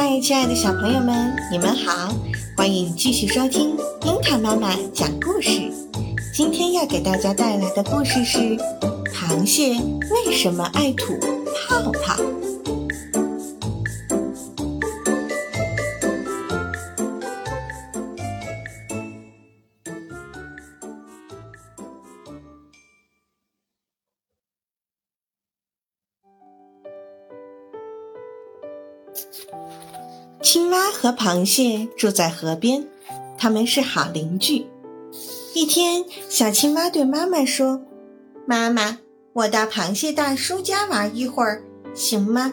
嗨，亲爱的小朋友们，你们好！欢迎继续收听樱桃妈妈讲故事。今天要给大家带来的故事是：螃蟹为什么爱吐泡泡？青蛙和螃蟹住在河边，他们是好邻居。一天，小青蛙对妈妈说：“妈妈，我到螃蟹大叔家玩一会儿，行吗？”“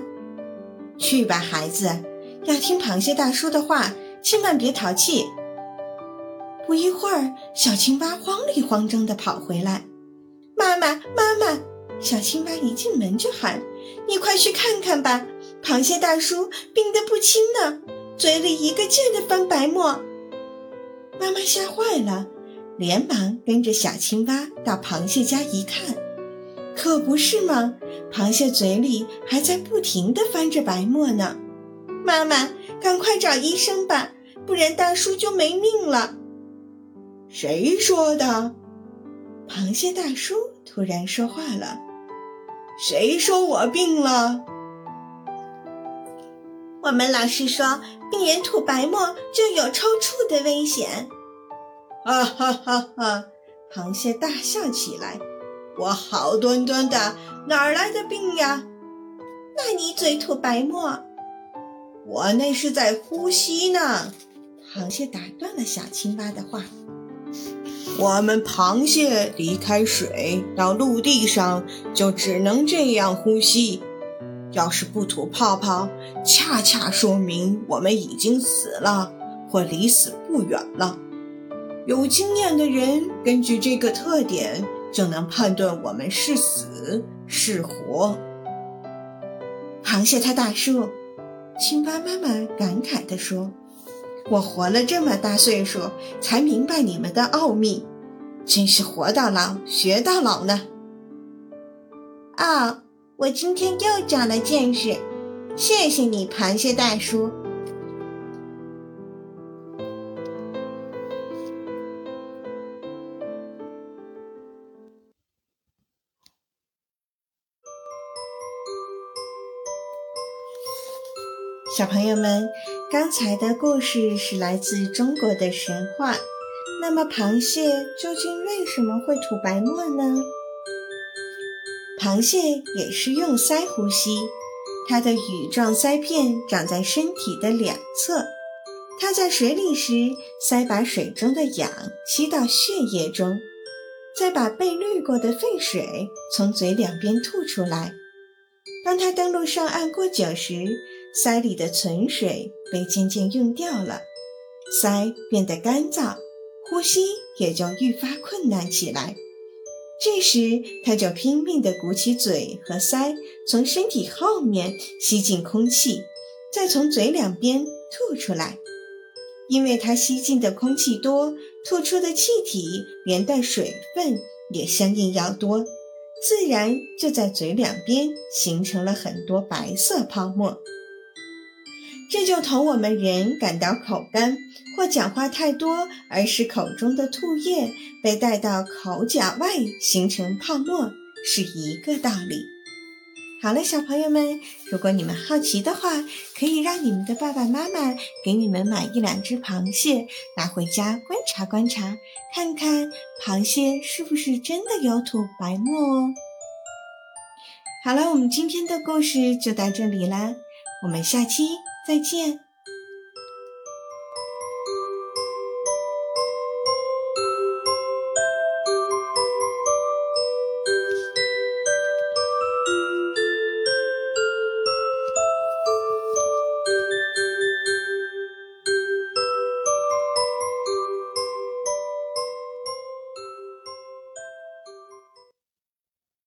去吧，孩子，要听螃蟹大叔的话，千万别淘气。”不一会儿，小青蛙慌里慌张地跑回来：“妈妈，妈妈！”小青蛙一进门就喊：“你快去看看吧！”螃蟹大叔病得不轻呢，嘴里一个劲儿的翻白沫。妈妈吓坏了，连忙跟着小青蛙到螃蟹家一看，可不是吗？螃蟹嘴里还在不停地翻着白沫呢。妈妈，赶快找医生吧，不然大叔就没命了。谁说的？螃蟹大叔突然说话了。谁说我病了？我们老师说，病人吐白沫就有抽搐的危险。啊哈哈哈！螃蟹大笑起来。我好端端的，哪儿来的病呀？那你嘴吐白沫？我那是在呼吸呢。螃蟹打断了小青蛙的话。我们螃蟹离开水到陆地上，就只能这样呼吸。要是不吐泡泡，恰恰说明我们已经死了，或离死不远了。有经验的人根据这个特点，就能判断我们是死是活。螃蟹他大叔，青蛙妈妈感慨地说：“我活了这么大岁数，才明白你们的奥秘，真是活到老学到老呢。”啊。我今天又长了见识，谢谢你，螃蟹大叔。小朋友们，刚才的故事是来自中国的神话。那么，螃蟹究竟为什么会吐白沫呢？螃蟹也是用鳃呼吸，它的羽状鳃片长在身体的两侧。它在水里时，鳃把水中的氧吸到血液中，再把被滤过的废水从嘴两边吐出来。当它登陆上岸过久时，鳃里的存水被渐渐用掉了，鳃变得干燥，呼吸也就愈发困难起来。这时，他就拼命地鼓起嘴和腮，从身体后面吸进空气，再从嘴两边吐出来。因为他吸进的空气多，吐出的气体连带水分也相应要多，自然就在嘴两边形成了很多白色泡沫。这就同我们人感到口干或讲话太多而使口中的唾液被带到口角外形成泡沫是一个道理。好了，小朋友们，如果你们好奇的话，可以让你们的爸爸妈妈给你们买一两只螃蟹，拿回家观察观察，看看螃蟹是不是真的有吐白沫哦。好了，我们今天的故事就到这里啦，我们下期。再见。